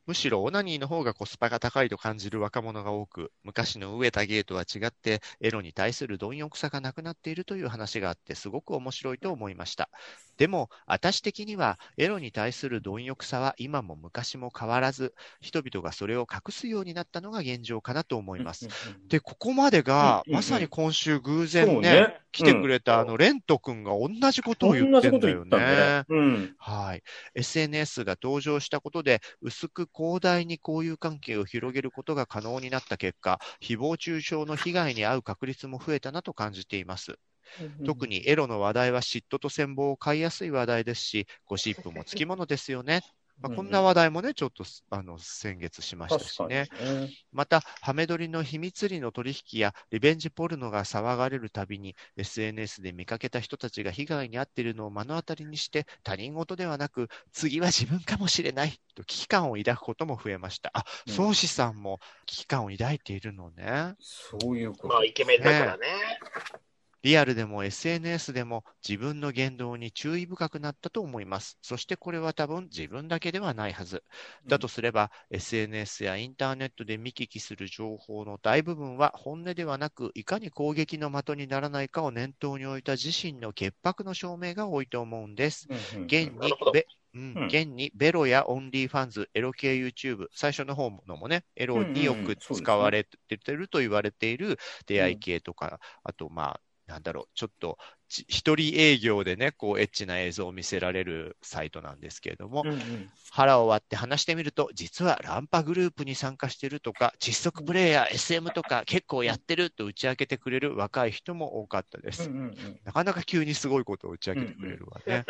Speaker 1: むしろオナニーの方がコスパが高いと感じる若者が多く、昔の飢えたゲーとは違ってエロに対する貪欲さがなくなっているという話があってすごく面白いと思いました。でも、私的にはエロに対する貪欲さは今も昔も変わらず、人々がそれを隠すようになったのが現状かなと思います。で、ここまでが、まさに今週偶然ね、
Speaker 4: ね。
Speaker 1: 来てくれたあの、レント君が同じことを言ってんだよね。。
Speaker 4: うん。
Speaker 1: はい。SNS が登場したことで、薄く広大に交友関係を広げることが可能になった結果、誹謗中傷の被害に遭う確率も増えたなと感じています。特にエロの話題は嫉妬と羨望を買いやすい話題ですし、ゴシップもつきものですよね。まあ、こんな話題もね、ちょっとあの先月しましたしね
Speaker 4: ね。。
Speaker 1: また、ハメ撮りの秘密裏の取引やリベンジポルノが騒がれるたびに、SNS で見かけた人たちが被害に遭っているのを目の当たりにして、他人事ではなく、次は自分かもしれないと危機感を抱くことも増えました。あ、
Speaker 4: うん
Speaker 1: 宗師さんも危機感を抱いているのね。
Speaker 4: そういうこと。
Speaker 3: まあ、イケメンだからね。
Speaker 1: リアルでも SNS でも自分の言動に注意深くなったと思います。そしてこれは多分自分だけではないはず。だとすれば、SNS やインターネットで見聞きする情報の大部分は本音ではなく、いかに攻撃の的にならないかを念頭に置いた自身の潔白の証明が多いと思うんです。
Speaker 4: うんうん。
Speaker 1: 現にうん。
Speaker 4: うん。
Speaker 1: 現にベロや OnlyFans、エロ系 YouTube、最初の方のもね、エロによ
Speaker 4: うんうんうん
Speaker 1: く使われてると言われている出会い系とか、あとまあ、なんだろう、ちょっとち一人営業でね、こうエッチな映像を見せられるサイトなんですけれども、
Speaker 4: うんうん
Speaker 1: 腹を割って話してみると、実はランパグループに参加してるとか、窒息プレイヤー、SM とか結構やってると打ち明けてくれる若い人も多かったです。
Speaker 4: うんうんうん
Speaker 1: なかなか急にすごいことを打ち明けてくれるわね。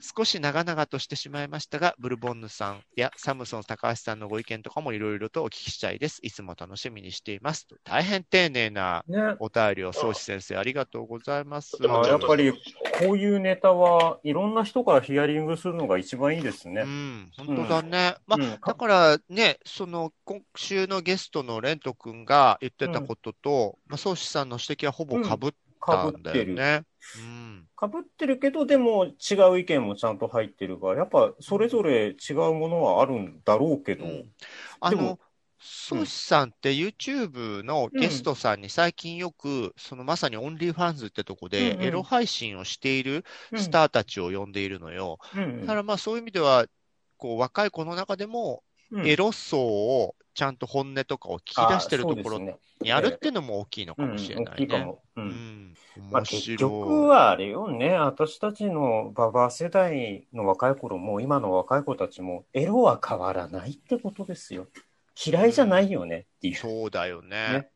Speaker 1: 少し長々としてしまいましたが、ブルボンヌさんやサムソン高橋さんのご意見とかもいろいろとお聞きしたいです。いつも楽しみにしています。大変丁寧な
Speaker 4: ね。
Speaker 1: お便りを、宗師先生ありがとうございます。
Speaker 3: でも
Speaker 4: あやっぱりこういうネタはいろんな人からヒアリングするのが一番いいですね
Speaker 1: う。ん、本当だね。まあ、
Speaker 4: うん
Speaker 1: だからね、その今週のゲストのレント君が言ってたことと、まあ、宗師さんの指摘はほぼ被った
Speaker 4: かぶ
Speaker 1: んだ
Speaker 4: ってる。
Speaker 1: よね。うん
Speaker 4: かぶってるけど、でも違う意見もちゃんと入ってるから、やっぱそれぞれ違うものはあるんだろうけど、
Speaker 1: うんあの
Speaker 4: でも、
Speaker 1: 宗師さんって YouTube のゲストさんに最近よく、そのまさに OnlyFans ってとこでエロ配信をしている
Speaker 4: うん
Speaker 1: スターたちを呼んでいるのよ。だからまあそういう意味では、こう若い子の中でも
Speaker 4: うん
Speaker 1: エロ層をちゃんと本音とかを聞き出してるところにあるっていうのも大きいのか
Speaker 4: うん
Speaker 1: もしれないね。
Speaker 4: う
Speaker 1: うんん。
Speaker 4: まあ、
Speaker 1: 面
Speaker 4: 結。局はあれよね、私たちのババア世代の若い頃も、今の若い子たちも、エロは変わらないってことですよ。嫌いじゃないよねっていう。
Speaker 1: そうだよね。
Speaker 4: ね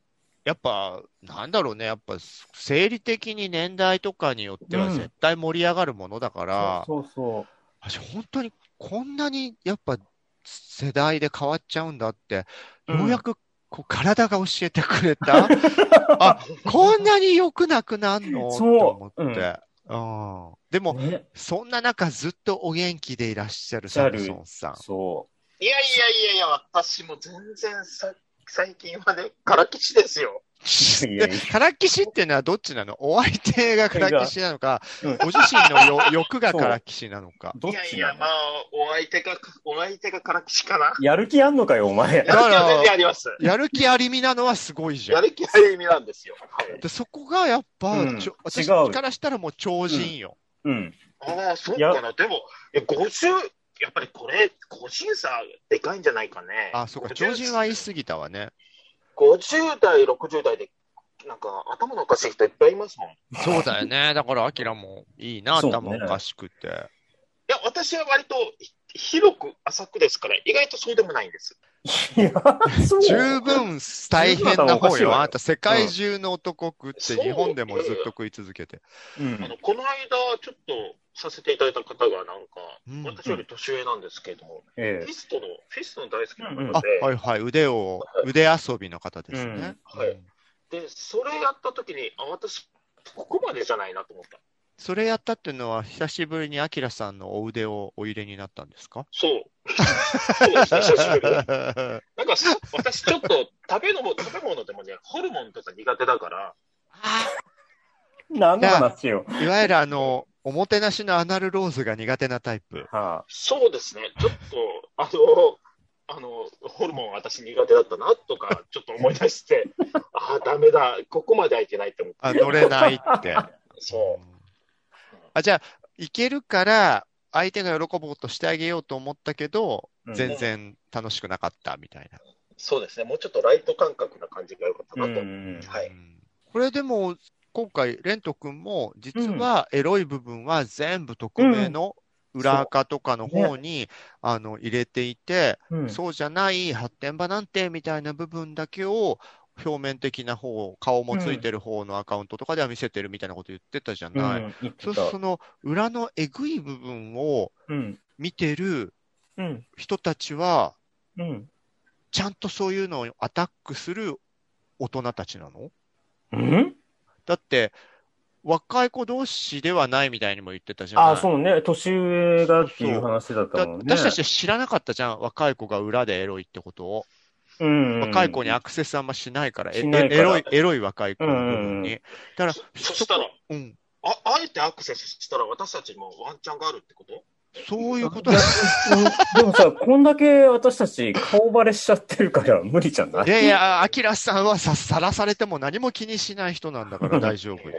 Speaker 1: やっぱ、なんだろうね。やっぱ、生理的に年代とかによっては
Speaker 4: うん
Speaker 1: 絶対盛り上がるものだから、
Speaker 4: そうそう
Speaker 1: 私本当にこんなにやっぱ世代で変わっちゃうんだって、
Speaker 4: うん
Speaker 1: ようやくこう体が教えてくれた？[LAUGHS] あ、こんなに良くなくなんの？と
Speaker 4: そう
Speaker 1: 思って。うんでも、
Speaker 4: ね。
Speaker 1: そんな中ずっとお元気でいらっしゃるサムソンさん。
Speaker 4: そ
Speaker 3: いやいやいやいや、私も全然さ最近はね、からきしですよ。
Speaker 1: からきしっていうのはどっちなの？お相手がからきしなのか、
Speaker 4: うん
Speaker 1: ご自身のよ [LAUGHS] 欲がからきしなのか。
Speaker 4: どっ
Speaker 3: いやいや、
Speaker 4: ちなの
Speaker 3: まあ、お相手が、お相手がからきしかな。
Speaker 4: やる気あんのかよ、お前。
Speaker 3: やる気は全然あります。
Speaker 1: やる気ありみなのはすごいじゃん。
Speaker 3: やる気ある意味なんですよ。はい
Speaker 1: でそこがやっぱ、
Speaker 4: うん
Speaker 1: ちょ私
Speaker 4: 違う
Speaker 1: からしたらもう超人よ。
Speaker 4: うん。
Speaker 3: ああ、そうかな。でも、いや50、やっぱりこれ、個人差でかいんじゃないかね。
Speaker 1: あ、そうか、
Speaker 3: 50
Speaker 1: 超人は言い過ぎたわね。
Speaker 3: 50代、60代で、なんか頭のおかしい人いっぱいいますもん。い
Speaker 1: そうだよね。だから、アキラもいいな、頭おかしくて。
Speaker 3: や、私は割とひ広く浅くですから、意外とそうでもないんです。
Speaker 4: いや、そう。
Speaker 1: 十分大変な方よ。あなた、世界中の男食って、日本でもずっと食い続けて。
Speaker 4: うん
Speaker 3: あの、この間、ちょっとさせていただいた方が、なんか、
Speaker 1: うん
Speaker 3: 私より年上なんですけれどフィストの、フィストの大好きな
Speaker 1: あ
Speaker 3: 方で、、
Speaker 1: はいはい。腕を、腕遊びの方ですね。
Speaker 3: うんはいで、それやった時に、あ、私、ここまでじゃないなと思った。
Speaker 1: それやったっていうのは、久しぶりにアキラさんのお腕をお入れになったんですか？
Speaker 3: そう。[LAUGHS] そうですね、久しぶりに。なんかさ、私ちょっと食べのも食べ物でもね、ホルモンとか苦手だから、
Speaker 4: 何の話よ。
Speaker 1: いわゆるあの、おもてなしのアナルローズが苦手なタイプ。
Speaker 4: は
Speaker 3: そうですね、ちょっと、あの、あの、ホルモン私苦手だったなとか、ちょっと思い出して、ああ、ダメだ、ここまではいけないって思って。
Speaker 1: あ、乗れないって。[LAUGHS]
Speaker 3: そう。
Speaker 1: あ、じゃあ、いけるから、相手が喜ぼうとしてあげようと思ったけど、
Speaker 4: うん。
Speaker 1: 全然楽しくなかったみたいな。
Speaker 3: そうですね、もうちょっとライト感覚な感じが良かったなと。
Speaker 4: ん。
Speaker 3: はい。
Speaker 1: うん。これでも、今回、レント君も、実はエロい部分は全部匿名の裏垢とかの方に、あの入れていて、
Speaker 4: うん。
Speaker 1: そうじゃない発展場なんてみたいな部分だけを、表面的な方、顔もついてる方のアカウントとかでは見せてるみたいなこと言ってたじゃ
Speaker 4: う
Speaker 1: ない。うすると
Speaker 4: た。
Speaker 1: その裏のえぐい部分を
Speaker 4: うん。
Speaker 1: 見てる
Speaker 4: うん。
Speaker 1: 人たちは、
Speaker 4: うん。
Speaker 1: ちゃんとそういうのをアタックする大人たちなの？
Speaker 4: うん？
Speaker 1: だって、若い子同士ではないみたいにも言ってたじゃない
Speaker 4: ああ、そうね。年上がっていう話だった
Speaker 1: だ
Speaker 4: もんね。
Speaker 1: 私たちは知らなかったじゃん、若い子が裏でエロいってことを。
Speaker 4: うん、
Speaker 1: 若い子にアクセスあんましないから、
Speaker 4: から。
Speaker 1: エロい、エロい若い子の部分に。
Speaker 4: うん。
Speaker 1: だから、
Speaker 3: そしたら、
Speaker 1: うん、
Speaker 3: あ、あえてアクセスしたら私たちもワンチャンがあるってこと？
Speaker 1: そういうこと。
Speaker 4: でもさ、こんだけ私たち顔バレしちゃってるから [LAUGHS] 無理じゃない？
Speaker 1: いやいや、アキラさんはさ、さらされても何も気にしない人なんだから大丈夫よ。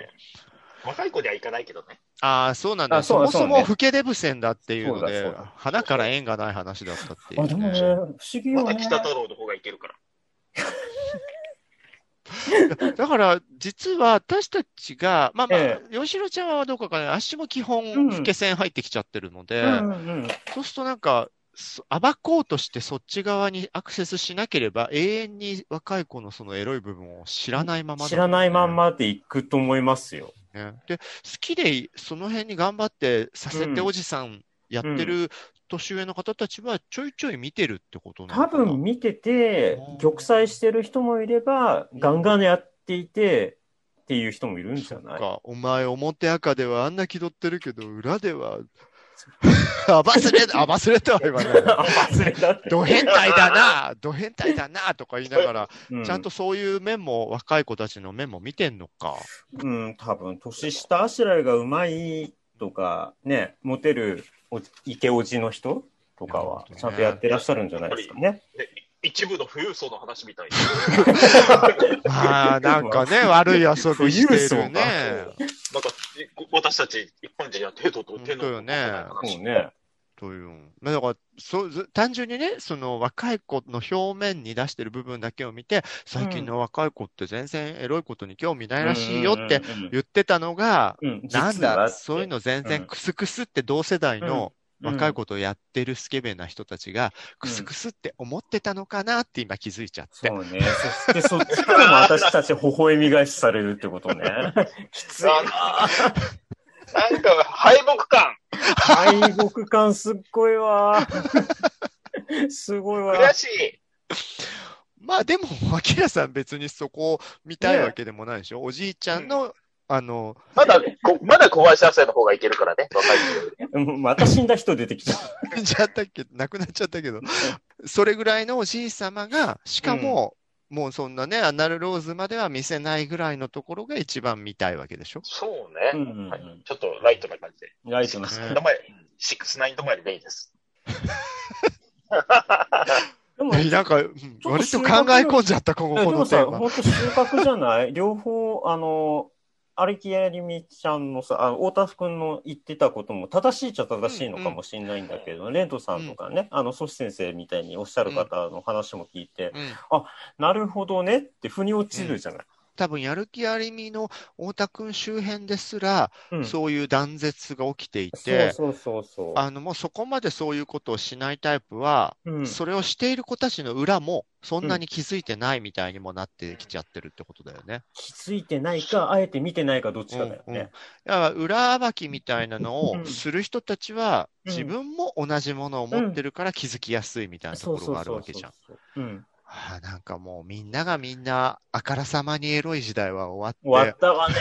Speaker 3: 若い子にはいかないけどね。
Speaker 1: ああ、そうなんだ。
Speaker 4: あそうだ
Speaker 1: そもそも老けデブ戦だっていうので花から縁がない話だったっていう、
Speaker 4: あ、でもね、不思議よね。
Speaker 3: まだ北太郎の方がいけるから。[LAUGHS]
Speaker 1: だから、実は私たちが、まあまあ
Speaker 4: え、
Speaker 1: 吉野ちゃんはどうかわかんない。足も基本、
Speaker 4: うん
Speaker 1: 老け線入ってきちゃってるので、
Speaker 4: うんうん
Speaker 1: そうするとなんか、そ暴こうとしてそっち側にアクセスしなければ、永遠に若い子のそのエロい部分を知らないままだ
Speaker 4: 知らないまんまでいくと思いますよ。
Speaker 1: ね。で、好きでその辺に頑張ってさせて
Speaker 4: うん
Speaker 1: おじさんやってる年上の方たちはちょいちょい見てるってことな
Speaker 4: 多
Speaker 1: のかな
Speaker 4: 分見てて
Speaker 1: うん、
Speaker 4: 玉砕してる人もいれば、ガンガンやっていて、っていう人もいるんじゃない？
Speaker 1: か、お前表赤ではあんな気取ってるけど、裏では、[LAUGHS] あばすれ、あばすれとは言わない。
Speaker 4: 忘れたって。[LAUGHS]
Speaker 1: ド変態だな、ド変態だなとか言いながら、
Speaker 4: う
Speaker 1: ちゃんとそういう面も、若い子たちの面も見てんのか。
Speaker 4: うん、多分、年下あしらいがうまいとか、ね、モテるおイケオジの人とかは
Speaker 1: なるほど、ね
Speaker 4: ちゃんとやってらっしゃるんじゃないですかね。
Speaker 3: で一部の富裕層の話みたい [LAUGHS]
Speaker 1: まあ、なんかね、悪い遊びしてるね。
Speaker 3: なんか、私たち一般人には手と手の
Speaker 1: 本当よね
Speaker 4: そうね。
Speaker 1: という。まあだから、そう、ず単純にね、その若い子の表面に出してる部分だけを見て、最近の若い子って全然エロいことに興味ないらしいよって
Speaker 4: うんうんうん
Speaker 1: 言ってたのが、
Speaker 4: うん、
Speaker 1: なん
Speaker 4: 実は
Speaker 1: だ、そういうの全然クスクスって同世代の若い
Speaker 4: 子。
Speaker 1: ことをやってるスケベな人たちが、クスクスって思ってたのかなって今気づいちゃって。
Speaker 4: そうね。そして [LAUGHS] そっちからも私たち微笑み返しされるってことね。[LAUGHS] きついな。
Speaker 3: なんか敗北感、
Speaker 4: 敗北感すっごいわ。[LAUGHS] すごいわ。
Speaker 3: 悔しい。
Speaker 1: まあでも、アキラさん別にそこを見たいわけでもないでしょ？おじいちゃんの、あの、
Speaker 3: まだ、こまだ小林亜生の方がいけるからね、若い人
Speaker 4: また死んだ人出てきた。[LAUGHS]
Speaker 1: 死んじゃったっけ亡くなっちゃったけど、それぐらいのおじい様が、しかも、もうそんなね、アナルローズまでは見せないぐらいのところが一番見たいわけでしょ？
Speaker 3: そうね、
Speaker 4: うんうんうん
Speaker 3: はい。ちょっとライトな感じで。
Speaker 4: ライトの
Speaker 3: シックスナイン止まり、シックスナイン止まりでいいです。
Speaker 4: でも、[LAUGHS]
Speaker 1: なんか、うん割と考え込んじゃった、ここ、このテーマ。
Speaker 4: 本当収穫じゃない？両方、あの、荒木ありみちゃんのさ、あの太田くんの言ってたことも正しいっちゃ正しいのかもしれないんだけど、レントさんとかね、あの、ソシ先生みたいにおっしゃる方の話も聞いて、
Speaker 1: うん。
Speaker 4: なるほどねって腑に落ちるじゃない。
Speaker 1: 多分、やる気ありみの太田くん周辺ですら、
Speaker 4: うん。
Speaker 1: そういう断絶が起きていて、
Speaker 4: そうそうそう。
Speaker 1: あの、もうそこまでそういうことをしないタイプは、
Speaker 4: うん。
Speaker 1: それをしている子たちの裏も、そんなに気づいてないみたいにもなってきちゃってるってことだよね。
Speaker 4: 気づいてないか、あえて見てないか、どっちかだよ
Speaker 1: うんうん。
Speaker 4: ね。
Speaker 1: だから裏暴きみたいなのを
Speaker 4: うん。
Speaker 1: する人たちは、
Speaker 4: うん。
Speaker 1: 自分も同じものを持ってるから気づきやすいみたいなところがあるわけじゃん。ああなんかもうみんながみんなあからさまにエロい時代は終わっ、
Speaker 4: 終わってたわね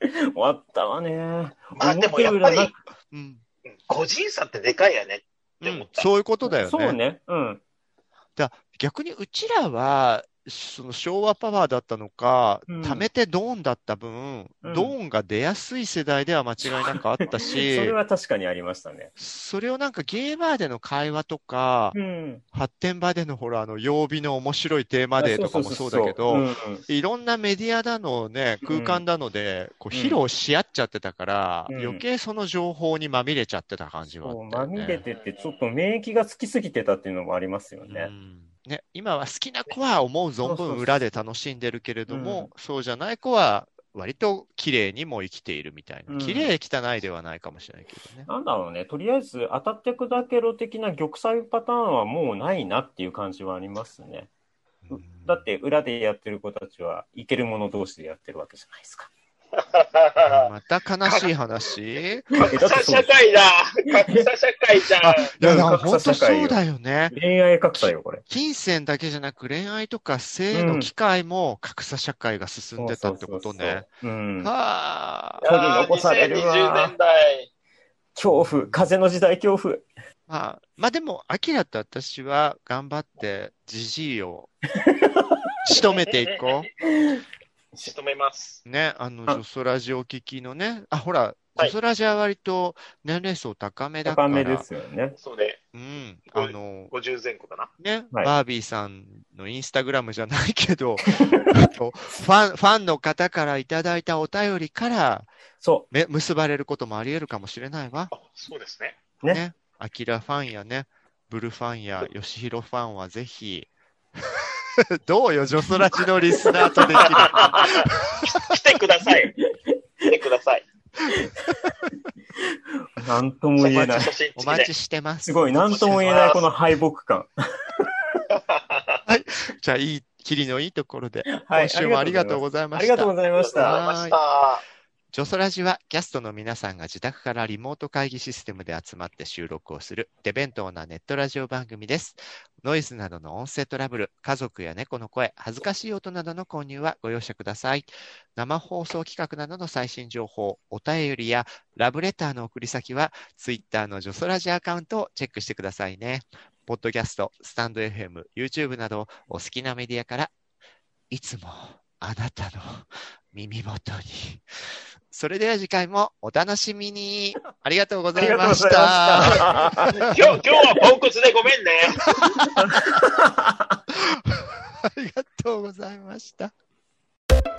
Speaker 4: ー。終わったわね [LAUGHS] ー。
Speaker 3: まあでもやっぱり
Speaker 1: うん
Speaker 3: うん個人差ってでかいよね。
Speaker 1: うん、そういうことだよね。
Speaker 4: そうね。うん。
Speaker 1: 逆にうちらは、その昭和パワーだったのか、
Speaker 4: うん
Speaker 1: 貯めてドーンだった分、
Speaker 4: うん
Speaker 1: ドーンが出やすい世代では間違いなくあった
Speaker 4: そ
Speaker 1: し、[LAUGHS]
Speaker 4: れは確かにありましたね。
Speaker 1: それをなんかゲーバーでの会話とか、
Speaker 4: うん。
Speaker 1: 発展場でのほら、あの、曜日の面白いテーマデーとかもそうだけど、いろんなメディアだのね、空間だので、こう
Speaker 4: うん
Speaker 1: 披露し合っちゃってたから、
Speaker 4: うん
Speaker 1: 余計その情報にまみれちゃってた感じはね。
Speaker 4: まみれてて、ちょっと免疫がつきすぎてたっていうのもありますよ
Speaker 1: う
Speaker 4: ね。
Speaker 1: んね、今は好きな子は思う存分裏で楽しんでるけれども、
Speaker 4: うん
Speaker 1: そうじゃない子は割と綺麗にも生きているみたいな。
Speaker 4: うん
Speaker 1: 綺麗汚いではないかもしれないけどね。
Speaker 4: なんだろうね、とりあえず当たって砕けろ的な玉砕パターンはもうないなっていう感じはありますね。だって裏でやってる子たちはいける者同士でやってるわけじゃないですか。
Speaker 1: また悲しい話？
Speaker 3: 格差社会だ格差社会じゃん
Speaker 1: あ、いや、本当そうだよね。
Speaker 4: 恋愛格差よ、これ。
Speaker 1: 金銭だけじゃなく恋愛とか性の機会も格差社会が進んでたってことね。
Speaker 4: そうん。
Speaker 1: はあ。
Speaker 4: 取り残されるわ
Speaker 3: 2020年代。
Speaker 4: 恐怖、風の時代恐怖。
Speaker 1: まあ、まあでも、アキラと私は頑張って、ジジイを仕留めていこ [LAUGHS]
Speaker 3: 仕留めます。
Speaker 1: う。ね、あの、
Speaker 4: あ
Speaker 1: ジョソラジお聞きのね、あ、ほら、ジ
Speaker 3: はい
Speaker 1: ョソラジは割と年齢層高めだから、
Speaker 4: 高めですよね。
Speaker 3: そうね。
Speaker 1: うん、あの、
Speaker 3: 50前後かな。
Speaker 1: ね、
Speaker 4: はい
Speaker 1: バービーさんのインスタグラムじゃないけど、[LAUGHS] ファン、ファンの方からいただいたお便りから、
Speaker 4: そ
Speaker 1: め結ばれることもあり得るかもしれないわ。
Speaker 3: あ、そうですね。
Speaker 4: ね
Speaker 1: ね。アキラファンやね、ブルファンやヨシヒロファンはぜひ、[LAUGHS] どうよ、ジョソラジのリスナーとできる。[LAUGHS]
Speaker 3: 来てください。来てください。
Speaker 4: う。なんとも言えない。
Speaker 1: お待ちしてます。
Speaker 4: すごい、なんとも言えないこの敗北感。[LAUGHS]
Speaker 1: じゃあ、いい、キリのいいところで、
Speaker 4: はい
Speaker 1: 今週もありがとうございました。
Speaker 3: ありがとうござい
Speaker 4: た。
Speaker 3: ました。
Speaker 1: ジョソラジはキャストの皆さんが自宅からリモート会議システムで集まって収録をする手弁当なネットラジオ番組です。ノイズなどの音声トラブル、家族や猫の声、恥ずかしい音などの購入はご容赦ください。生放送企画などの最新情報、お便りやラブレターの送り先は Twitter のジョソラジアカウントをチェックしてくださいね。ポッドキャスト、スタンド FM、YouTube などお好きなメディアからいつもあなたの耳元に。それでは次回もお楽しみに。[LAUGHS] ありがとうございました。
Speaker 4: した。[LAUGHS]
Speaker 3: 今日、今日はポンコツでごめんね。
Speaker 1: ありがとうございました。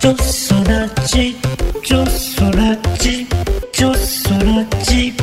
Speaker 5: ジョソラジジョソラジジョソラジ